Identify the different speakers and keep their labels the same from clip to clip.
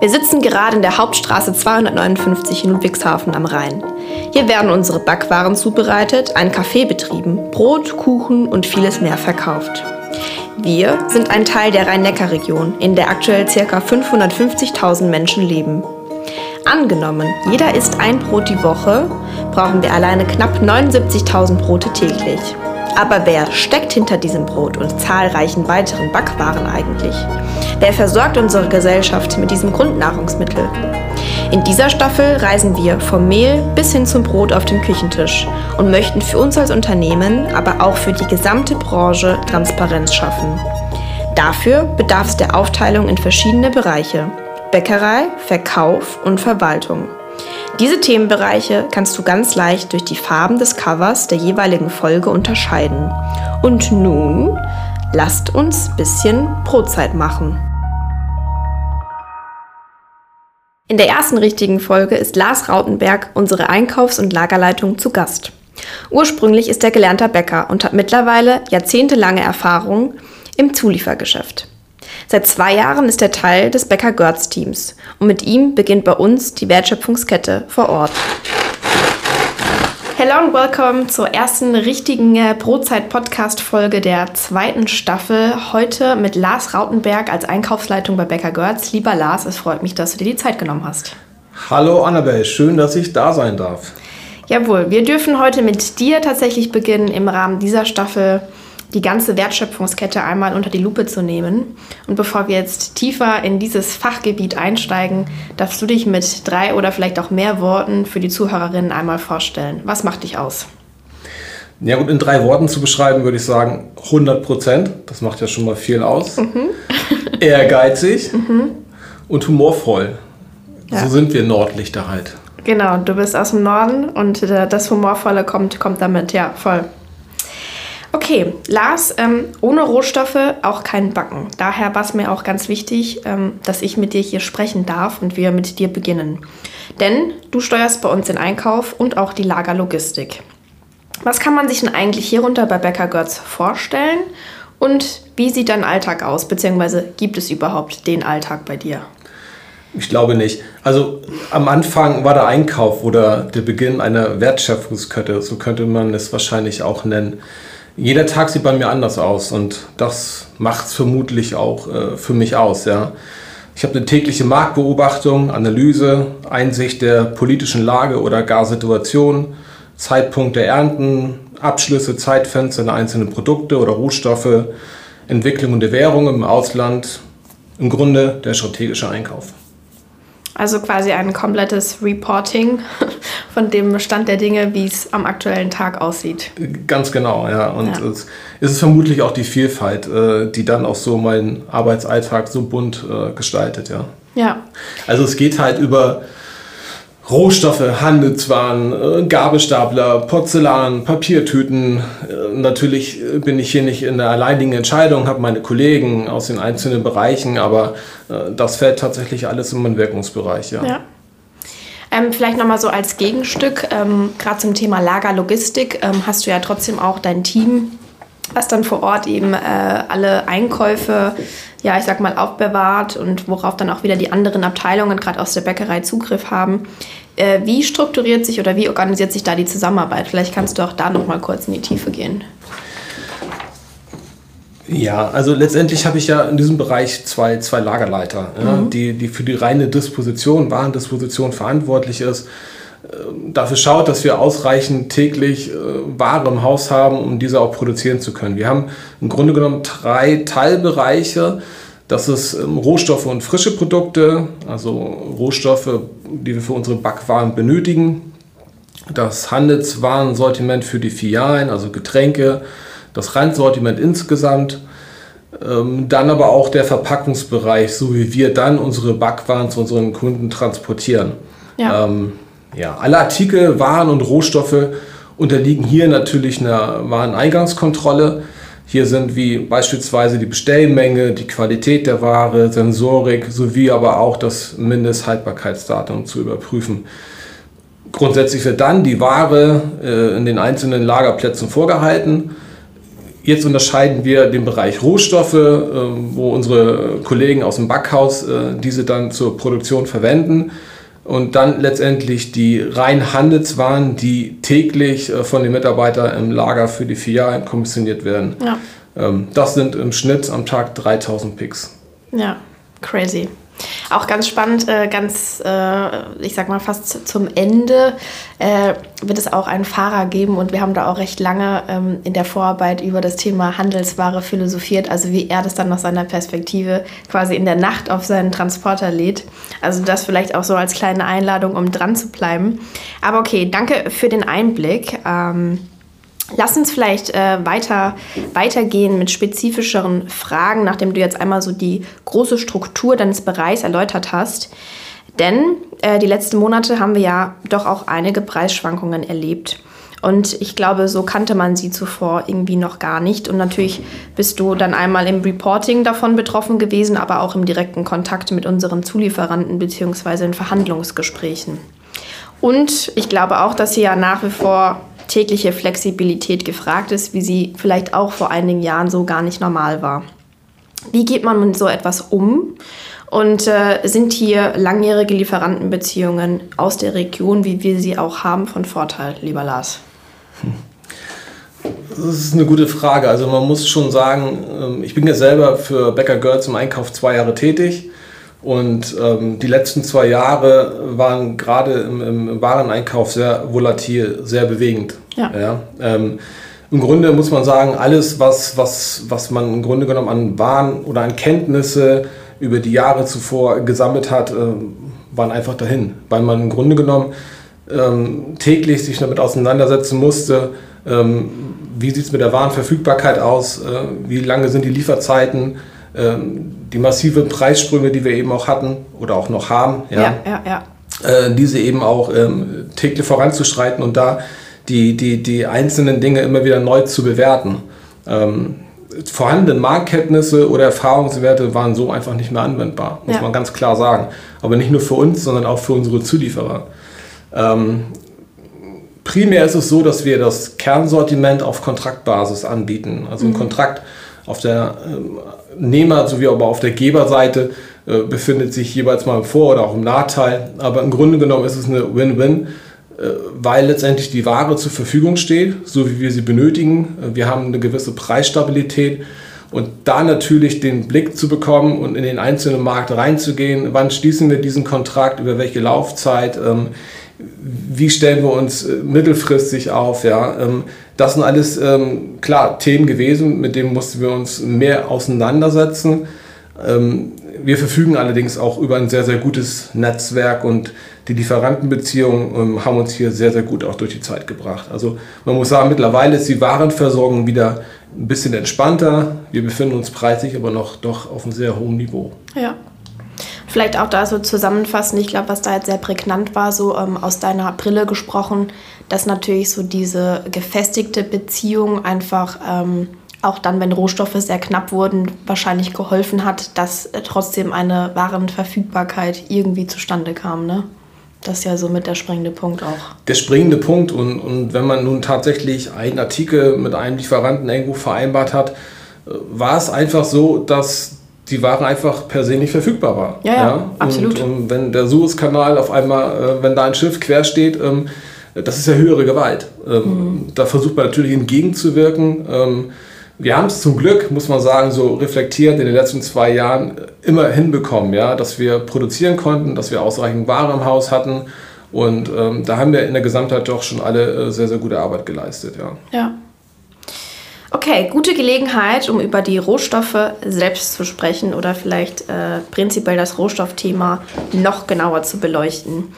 Speaker 1: Wir sitzen gerade in der Hauptstraße 259 in Ludwigshafen am Rhein. Hier werden unsere Backwaren zubereitet, ein Café betrieben, Brot, Kuchen und vieles mehr verkauft. Wir sind ein Teil der Rhein-Neckar-Region, in der aktuell ca. 550.000 Menschen leben. Angenommen, jeder isst ein Brot die Woche, brauchen wir alleine knapp 79.000 Brote täglich. Aber wer steckt hinter diesem Brot und zahlreichen weiteren Backwaren eigentlich? Wer versorgt unsere Gesellschaft mit diesem Grundnahrungsmittel? In dieser Staffel reisen wir vom Mehl bis hin zum Brot auf dem Küchentisch und möchten für uns als Unternehmen, aber auch für die gesamte Branche Transparenz schaffen. Dafür bedarf es der Aufteilung in verschiedene Bereiche. Bäckerei, Verkauf und Verwaltung. Diese Themenbereiche kannst du ganz leicht durch die Farben des Covers der jeweiligen Folge unterscheiden. Und nun lasst uns bisschen Brotzeit machen. In der ersten richtigen Folge ist Lars Rautenberg, unsere Einkaufs- und Lagerleitung, zu Gast. Ursprünglich ist er gelernter Bäcker und hat mittlerweile jahrzehntelange Erfahrung im Zuliefergeschäft. Seit zwei Jahren ist er Teil des Becker Görz Teams und mit ihm beginnt bei uns die Wertschöpfungskette vor Ort. Hello und welcome zur ersten richtigen äh, Brotzeit-Podcast-Folge der zweiten Staffel. Heute mit Lars Rautenberg als Einkaufsleitung bei Becker Görz. Lieber Lars, es freut mich, dass du dir die Zeit genommen hast.
Speaker 2: Hallo Annabelle, schön, dass ich da sein darf.
Speaker 1: Jawohl, wir dürfen heute mit dir tatsächlich beginnen, im Rahmen dieser Staffel die ganze Wertschöpfungskette einmal unter die Lupe zu nehmen. Und bevor wir jetzt tiefer in dieses Fachgebiet einsteigen, darfst du dich mit drei oder vielleicht auch mehr Worten für die Zuhörerinnen einmal vorstellen. Was macht dich aus?
Speaker 2: Ja gut, in drei Worten zu beschreiben, würde ich sagen 100 Prozent. Das macht ja schon mal viel aus. Mhm. Ehrgeizig mhm. und humorvoll. Ja. So sind wir Nordlichter halt.
Speaker 1: Genau, du bist aus dem Norden und äh, das Humorvolle kommt, kommt damit, ja, voll. Okay, Lars, ähm, ohne Rohstoffe auch kein Backen. Daher war es mir auch ganz wichtig, ähm, dass ich mit dir hier sprechen darf und wir mit dir beginnen. Denn du steuerst bei uns den Einkauf und auch die Lagerlogistik. Was kann man sich denn eigentlich hierunter bei Becker Götz vorstellen und wie sieht dein Alltag aus, beziehungsweise gibt es überhaupt den Alltag bei dir?
Speaker 2: Ich glaube nicht. Also am Anfang war der Einkauf oder der Beginn einer Wertschöpfungskette, so könnte man es wahrscheinlich auch nennen. Jeder Tag sieht bei mir anders aus und das macht es vermutlich auch äh, für mich aus. Ja. Ich habe eine tägliche Marktbeobachtung, Analyse, Einsicht der politischen Lage oder gar Situation, Zeitpunkt der Ernten, Abschlüsse, Zeitfenster der einzelnen Produkte oder Rohstoffe, Entwicklung der Währung im Ausland, im Grunde der strategische Einkauf.
Speaker 1: Also quasi ein komplettes Reporting von dem Stand der Dinge, wie es am aktuellen Tag aussieht.
Speaker 2: Ganz genau, ja. Und ja. es ist vermutlich auch die Vielfalt, äh, die dann auch so meinen Arbeitsalltag so bunt äh, gestaltet, ja.
Speaker 1: Ja.
Speaker 2: Also es geht halt über Rohstoffe, Handelswaren, äh, Gabelstapler, Porzellan, Papiertüten. Äh, natürlich bin ich hier nicht in der alleinigen Entscheidung, habe meine Kollegen aus den einzelnen Bereichen, aber äh, das fällt tatsächlich alles in meinen Wirkungsbereich. Ja.
Speaker 1: ja. Ähm, vielleicht nochmal so als Gegenstück, ähm, gerade zum Thema Lagerlogistik, ähm, hast du ja trotzdem auch dein Team, was dann vor Ort eben äh, alle Einkäufe ja, ich sag mal, aufbewahrt und worauf dann auch wieder die anderen Abteilungen, gerade aus der Bäckerei, Zugriff haben. Äh, wie strukturiert sich oder wie organisiert sich da die Zusammenarbeit? Vielleicht kannst du auch da noch mal kurz in die Tiefe gehen.
Speaker 2: Ja, also letztendlich habe ich ja in diesem Bereich zwei, zwei Lagerleiter, mhm. ja, die, die für die reine Disposition, Warendisposition verantwortlich ist dafür schaut, dass wir ausreichend täglich äh, Ware im Haus haben, um diese auch produzieren zu können. Wir haben im Grunde genommen drei Teilbereiche. Das ist ähm, Rohstoffe und frische Produkte, also Rohstoffe, die wir für unsere Backwaren benötigen. Das Handelswarensortiment für die Filialen, also Getränke, das Reinsortiment insgesamt. Ähm, dann aber auch der Verpackungsbereich, so wie wir dann unsere Backwaren zu unseren Kunden transportieren. Ja. Ähm, ja, alle Artikel, Waren und Rohstoffe unterliegen hier natürlich einer Wareneingangskontrolle. Hier sind wie beispielsweise die Bestellmenge, die Qualität der Ware, Sensorik sowie aber auch das Mindesthaltbarkeitsdatum zu überprüfen. Grundsätzlich wird dann die Ware äh, in den einzelnen Lagerplätzen vorgehalten. Jetzt unterscheiden wir den Bereich Rohstoffe, ähm, wo unsere Kollegen aus dem Backhaus äh, diese dann zur Produktion verwenden. Und dann letztendlich die rein Handelswaren, die täglich äh, von den Mitarbeitern im Lager für die Filialen kommissioniert werden. Ja. Ähm, das sind im Schnitt am Tag 3000 Picks.
Speaker 1: Ja, crazy. Auch ganz spannend, äh, ganz, äh, ich sag mal fast zum Ende äh, wird es auch einen Fahrer geben und wir haben da auch recht lange ähm, in der Vorarbeit über das Thema Handelsware philosophiert, also wie er das dann aus seiner Perspektive quasi in der Nacht auf seinen Transporter lädt. Also das vielleicht auch so als kleine Einladung, um dran zu bleiben. Aber okay, danke für den Einblick. Ähm, Lass uns vielleicht äh, weiter, weitergehen mit spezifischeren Fragen, nachdem du jetzt einmal so die große Struktur deines Bereichs erläutert hast. Denn äh, die letzten Monate haben wir ja doch auch einige Preisschwankungen erlebt. Und ich glaube, so kannte man sie zuvor irgendwie noch gar nicht. Und natürlich bist du dann einmal im Reporting davon betroffen gewesen, aber auch im direkten Kontakt mit unseren Zulieferanten bzw. in Verhandlungsgesprächen. Und ich glaube auch, dass sie ja nach wie vor tägliche Flexibilität gefragt ist, wie sie vielleicht auch vor einigen Jahren so gar nicht normal war. Wie geht man mit so etwas um? Und äh, sind hier langjährige Lieferantenbeziehungen aus der Region, wie wir sie auch haben, von Vorteil, lieber Lars?
Speaker 2: Das ist eine gute Frage. Also man muss schon sagen, ähm, ich bin ja selber für Becker Girls im Einkauf zwei Jahre tätig. Und ähm, die letzten zwei Jahre waren gerade im, im, Wareneinkauf sehr volatil, sehr bewegend. Ja. ja ähm, Im Grunde muss man sagen, alles, was, was, was man im Grunde genommen an Waren oder an Kenntnisse über die Jahre zuvor gesammelt hat, äh, waren einfach dahin. Weil man im Grunde genommen ähm, täglich sich damit auseinandersetzen musste, ähm, wie sieht es mit der Warenverfügbarkeit aus, äh, wie lange sind die Lieferzeiten, die massive Preissprünge, die wir eben auch hatten oder auch noch haben, ja, ja, ja, ja. Äh, diese eben auch ähm, täglich voranzuschreiten und da die, die, die einzelnen Dinge immer wieder neu zu bewerten. Ähm, vorhandene Marktkenntnisse oder Erfahrungswerte waren so einfach nicht mehr anwendbar, muss ja. man ganz klar sagen. Aber nicht nur für uns, sondern auch für unsere Zulieferer. Ähm, primär ist es so, dass wir das Kernsortiment auf Kontraktbasis anbieten. Also ein mhm. Kontrakt auf der ähm, Nehmer- sowie aber auf der Geberseite äh, befindet sich jeweils mal im Vor- oder auch im Nachteil. Aber im Grunde genommen ist es eine Win-Win, äh, weil letztendlich die Ware zur Verfügung steht, so wie wir sie benötigen. Äh, wir haben eine gewisse Preisstabilität. Und da natürlich den Blick zu bekommen und in den einzelnen Markt reinzugehen, wann schließen wir diesen Kontrakt, über welche Laufzeit, ähm, wie stellen wir uns äh, mittelfristig auf, ja, ähm, das sind alles ähm, klar Themen gewesen, mit denen mussten wir uns mehr auseinandersetzen. Ähm, wir verfügen allerdings auch über ein sehr, sehr gutes Netzwerk und die Lieferantenbeziehungen haben uns hier sehr, sehr gut auch durch die Zeit gebracht. Also man muss sagen, mittlerweile ist die Warenversorgung wieder ein bisschen entspannter. Wir befinden uns preislich aber noch doch auf einem sehr hohen Niveau.
Speaker 1: Ja. Vielleicht auch da so zusammenfassen, ich glaube, was da jetzt sehr prägnant war, so ähm, aus deiner Brille gesprochen, dass natürlich so diese gefestigte Beziehung einfach ähm, auch dann, wenn Rohstoffe sehr knapp wurden, wahrscheinlich geholfen hat, dass trotzdem eine Warenverfügbarkeit irgendwie zustande kam. Ne? Das ist ja so mit der springende Punkt auch.
Speaker 2: Der springende Punkt und, und wenn man nun tatsächlich einen Artikel mit einem Lieferanten irgendwo vereinbart hat, äh, war es einfach so, dass die Ware einfach per se nicht verfügbar war.
Speaker 1: Ja, ja, ja? absolut.
Speaker 2: Und, und, wenn der Suezkanal auf einmal, äh, wenn da ein Schiff quer steht, ähm, das ist ja höhere Gewalt. Ähm, mhm. Da versucht man natürlich entgegenzuwirken. Ähm, wir haben es zum Glück, muss man sagen, so reflektiert in den letzten zwei Jahren immer hinbekommen, ja, dass wir produzieren konnten, dass wir ausreichend Ware im Haus hatten. Und ähm, da haben wir in der Gesamtheit doch schon alle äh, sehr, sehr gute Arbeit geleistet. Ja.
Speaker 1: ja. Okay, gute Gelegenheit, um über die Rohstoffe selbst zu sprechen oder vielleicht äh, prinzipiell das Rohstoffthema noch genauer zu beleuchten.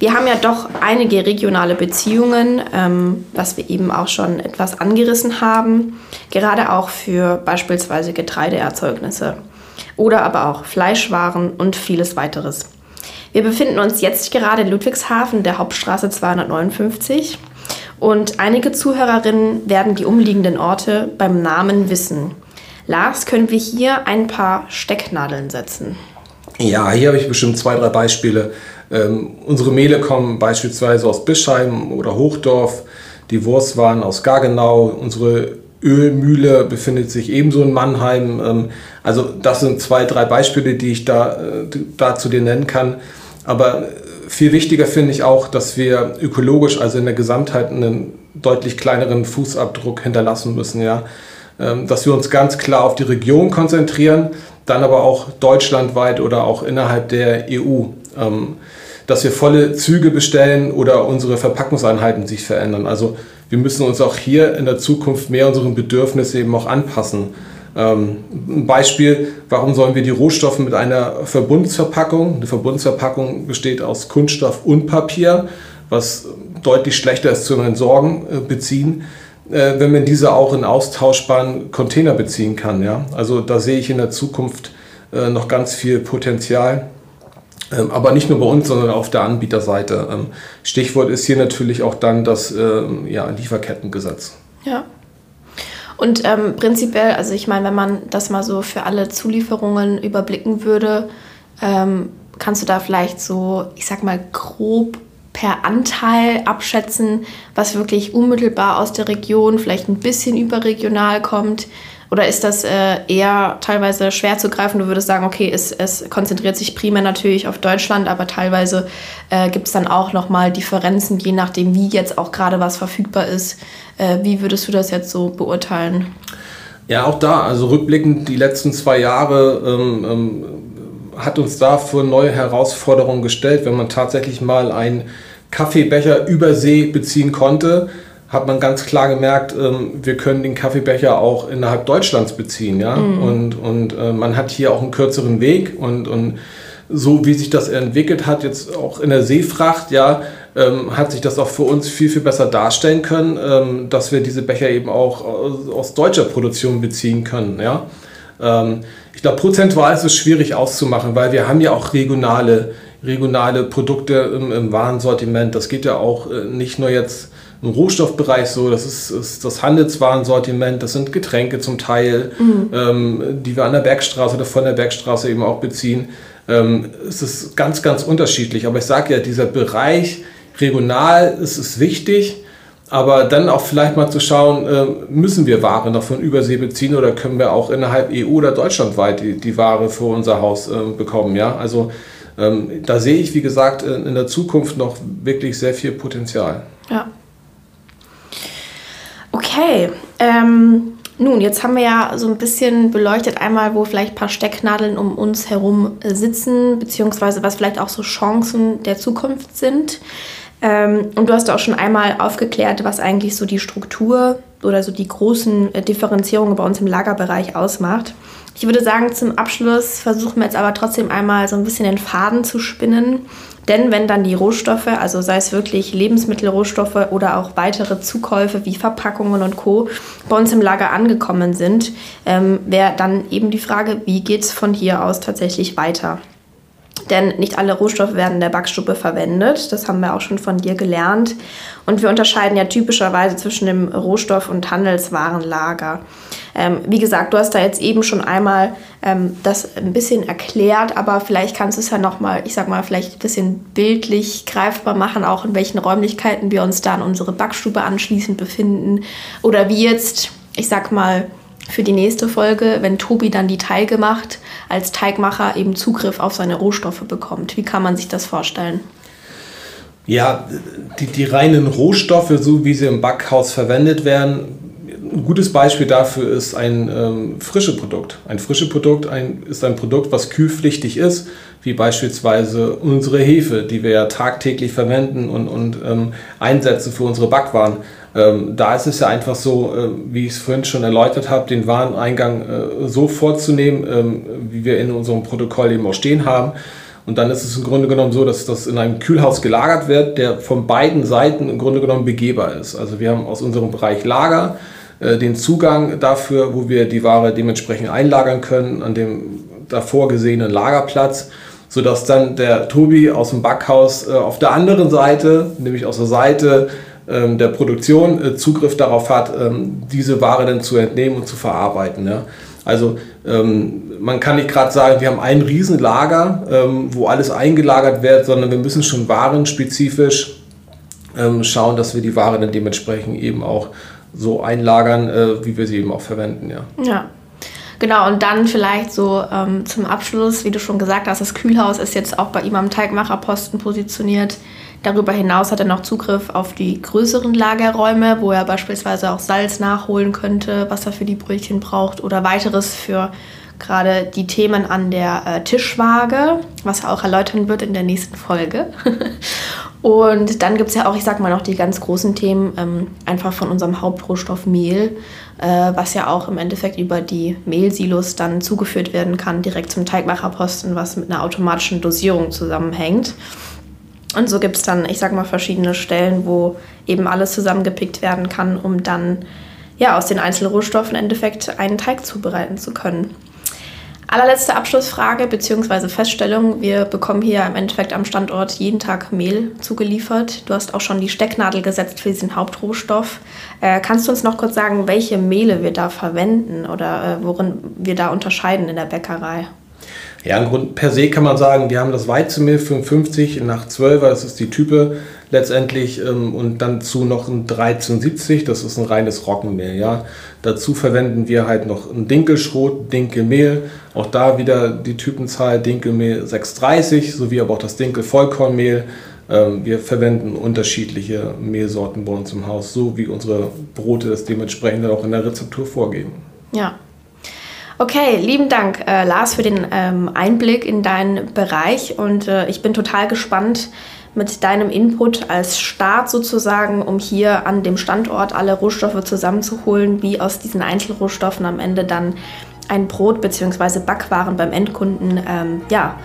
Speaker 1: Wir haben ja doch einige regionale Beziehungen, ähm, was wir eben auch schon etwas angerissen haben, gerade auch für beispielsweise Getreideerzeugnisse oder aber auch Fleischwaren und vieles weiteres. Wir befinden uns jetzt gerade in Ludwigshafen, der Hauptstraße 259. Und einige Zuhörerinnen werden die umliegenden Orte beim Namen wissen. Lars, können wir hier ein paar Stecknadeln setzen?
Speaker 2: Ja, hier habe ich bestimmt zwei, drei Beispiele. Ähm, unsere Mehle kommen beispielsweise aus Bischheim oder Hochdorf, die Wurstwaren aus Gargenau, unsere Ölmühle befindet sich ebenso in Mannheim. Ähm, also das sind zwei, drei Beispiele, die ich da, äh, dazu dir nennen kann. Aber viel wichtiger finde ich auch, dass wir ökologisch, also in der Gesamtheit, einen deutlich kleineren Fußabdruck hinterlassen müssen. Ja? Ähm, dass wir uns ganz klar auf die Region konzentrieren, dann aber auch deutschlandweit oder auch innerhalb der EU. Ähm, dass wir volle Züge bestellen oder unsere Verpackungseinheiten sich verändern. Also wir müssen uns auch hier in der Zukunft mehr unseren Bedürfnissen eben auch anpassen. Ähm, ein Beispiel, warum sollen wir die Rohstoffe mit einer Verbundsverpackung, eine Verbundsverpackung besteht aus Kunststoff und Papier, was deutlich schlechter ist zum Entsorgen, äh, beziehen, äh, wenn man diese auch in austauschbaren Container beziehen kann. Ja? Also da sehe ich in der Zukunft äh, noch ganz viel Potenzial. Ähm, aber nicht nur bei uns, sondern auf der Anbieterseite. Ähm, Stichwort ist hier natürlich auch dann das ja, Lieferkettengesetz.
Speaker 1: Ja. Und ähm, prinzipiell, also ich meine, wenn man das mal so für alle Zulieferungen überblicken würde, ähm, kannst du da vielleicht so, ich sag mal, grob per Anteil abschätzen, was wirklich unmittelbar aus der Region, vielleicht ein bisschen überregional kommt? Oder ist das äh, eher teilweise schwer zu greifen? Du würdest sagen, okay, es, es konzentriert sich primär natürlich auf Deutschland, aber teilweise äh, gibt es dann auch nochmal Differenzen, je nachdem, wie jetzt auch gerade was verfügbar ist. Äh, wie würdest du das jetzt so beurteilen?
Speaker 2: Ja, auch da, also rückblickend die letzten zwei Jahre ähm, ähm, hat uns da vor neue Herausforderungen gestellt, wenn man tatsächlich mal einen Kaffeebecher über See beziehen konnte hat man ganz klar gemerkt, ähm, wir können den Kaffeebecher auch innerhalb Deutschlands beziehen. Ja? Mhm. Und, und äh, man hat hier auch einen kürzeren Weg und, und so wie sich das entwickelt hat, jetzt auch in der Seefracht, ja, ähm, hat sich das auch für uns viel, viel besser darstellen können, ähm, dass wir diese Becher eben auch aus, aus deutscher Produktion beziehen können. Ja? Ähm, ich glaube, prozentual ist es schwierig auszumachen, weil wir haben ja auch regionale, regionale Produkte im, im Warensortiment. Das geht ja auch äh, nicht nur jetzt im Rohstoffbereich so, das ist, ist, das Handelswarensortiment, das sind Getränke zum Teil, mhm. ähm, die wir an der Bergstraße oder von der Bergstraße eben auch beziehen. Ähm, es ist ganz, ganz unterschiedlich. Aber ich sage ja, dieser Bereich regional ist, ist wichtig. Aber dann auch vielleicht mal zu schauen, äh, müssen wir Ware noch von Übersee beziehen oder können wir auch innerhalb EU oder deutschlandweit die, die Ware für unser Haus äh, bekommen. Ja? Also ähm, da sehe ich, wie gesagt, in, in der Zukunft noch wirklich sehr viel Potenzial.
Speaker 1: Ja. Okay. Ähm, nun, jetzt haben wir ja so ein bisschen beleuchtet, einmal, wo vielleicht ein paar Stecknadeln um uns herum sitzen, beziehungsweise was vielleicht auch so Chancen der Zukunft sind. Ähm, und du hast auch schon einmal aufgeklärt, was eigentlich so die Struktur oder so die großen äh, Differenzierungen bei uns im Lagerbereich ausmacht. Ich würde sagen, zum Abschluss versuchen wir jetzt aber trotzdem einmal so ein bisschen den Faden zu spinnen denn wenn dann die Rohstoffe, also sei es wirklich Lebensmittelrohstoffe oder auch weitere Zukäufe wie Verpackungen und Co. bei uns im Lager angekommen sind, ähm, wäre dann eben die Frage, wie geht es von hier aus tatsächlich weiter? Denn nicht alle Rohstoffe werden in der Backstube verwendet. Das haben wir auch schon von dir gelernt. Und wir unterscheiden ja typischerweise zwischen dem Rohstoff- und Handelswarenlager. Ähm, wie gesagt, du hast da jetzt eben schon einmal ähm, das ein bisschen erklärt, aber vielleicht kannst du es ja nochmal, ich sag mal, vielleicht ein bisschen bildlich greifbar machen, auch in welchen Räumlichkeiten wir uns da an unsere Backstube anschließend befinden. Oder wie jetzt, ich sag mal, für die nächste Folge, wenn Tobi dann die Teige macht, als Teigmacher eben Zugriff auf seine Rohstoffe bekommt. Wie kann man sich das vorstellen?
Speaker 2: Ja, die, die reinen Rohstoffe, so wie sie im Backhaus verwendet werden, ein gutes Beispiel dafür ist ein ähm, frische Produkt. Ein frische Produkt ein, ist ein Produkt, was kühlpflichtig ist, wie beispielsweise unsere Hefe, die wir ja tagtäglich verwenden und, und ähm, einsetzen für unsere Backwaren. Ähm, da ist es ja einfach so, äh, wie ich es vorhin schon erläutert habe, den Wareneingang äh, so vorzunehmen, ähm, wie wir in unserem Protokoll eben auch stehen haben. Und dann ist es im Grunde genommen so, dass das in einem Kühlhaus gelagert wird, der von beiden Seiten im Grunde genommen begehbar ist. Also wir haben aus unserem Bereich Lager äh, den Zugang dafür, wo wir die Ware dementsprechend einlagern können an dem davor gesehenen Lagerplatz, sodass dann der Tobi aus dem Backhaus äh, auf der anderen Seite, nämlich aus der Seite der Produktion, äh, Zugriff darauf hat, ähm, diese Ware dann zu entnehmen und zu verarbeiten. Also ähm, man kann nicht gerade sagen, wir haben ein Riesenlager, wo alles eingelagert wird, sondern wir müssen schon warenspezifisch schauen, dass wir die Ware dann dementsprechend eben auch so einlagern, äh, wie wir sie eben auch verwenden. Ja.
Speaker 1: ja. Genau, und dann vielleicht so ähm, zum Abschluss, wie du schon gesagt hast, das Kühlhaus ist jetzt auch bei ihm am Teigmacherposten positioniert. Darüber hinaus hat er noch Zugriff auf die größeren Lagerräume, wo er beispielsweise auch Salz nachholen könnte, was er für die Brötchen braucht oder weiteres für gerade die Themen an der äh, Tischwaage, was er auch erläutern wird in der nächsten Folge. Und dann gibt es ja auch, ich sag mal, noch die ganz großen Themen ähm, einfach von unserem Hauptrohstoff Mehl, äh, was ja auch im Endeffekt über die Mehlsilos dann zugeführt werden kann, direkt zum Teigmacherposten, was mit einer automatischen Dosierung zusammenhängt. Und so gibt es dann, ich sag mal, verschiedene Stellen, wo eben alles zusammengepickt werden kann, um dann ja aus den Einzelrohstoffen im Endeffekt einen Teig zubereiten zu können. Allerletzte Abschlussfrage bzw. Feststellung. Wir bekommen hier im Endeffekt am Standort jeden Tag Mehl zugeliefert. Du hast auch schon die Stecknadel gesetzt für diesen Hauptrohstoff. Äh, kannst du uns noch kurz sagen, welche Mehle wir da verwenden oder äh, worin wir da unterscheiden in der Bäckerei?
Speaker 2: Ja, im Grunde per se kann man sagen, wir haben das Weizenmehl 55 nach 12, das ist die Type letztendlich ähm, und dann zu noch ein 1370, das ist ein reines Roggenmehl. Ja. Dazu verwenden wir halt noch ein Dinkelschrot, Dinkelmehl, auch da wieder die Typenzahl Dinkelmehl 630 sowie aber auch das Dinkel-Vollkornmehl. Ähm, wir verwenden unterschiedliche Mehlsorten bei uns im Haus, so wie unsere Brote das dementsprechend auch in der Rezeptur vorgeben.
Speaker 1: Ja, Okay, lieben Dank, äh, Lars, für den ähm, Einblick in deinen Bereich und äh, ich bin total gespannt mit deinem Input als Start sozusagen, um hier an dem Standort alle Rohstoffe zusammenzuholen, wie aus diesen Einzelrohstoffen am Ende dann ein Brot bzw. Backwaren beim Endkunden ähm, ja,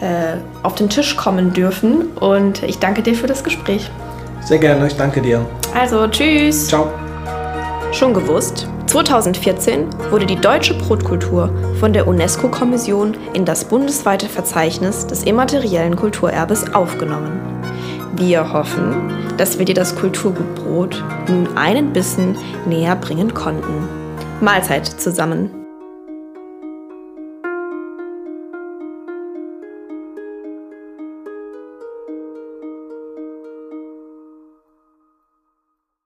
Speaker 1: äh, auf den Tisch kommen dürfen. Und ich danke dir für das Gespräch.
Speaker 2: Sehr gerne, ich danke dir.
Speaker 1: Also, tschüss.
Speaker 2: Ciao.
Speaker 1: Schon gewusst? 2014 wurde die deutsche Brotkultur von der UNESCO-Kommission in das bundesweite Verzeichnis des immateriellen Kulturerbes aufgenommen. Wir hoffen, dass wir dir das Kulturgut Brot nun einen Bissen näher bringen konnten. Mahlzeit zusammen!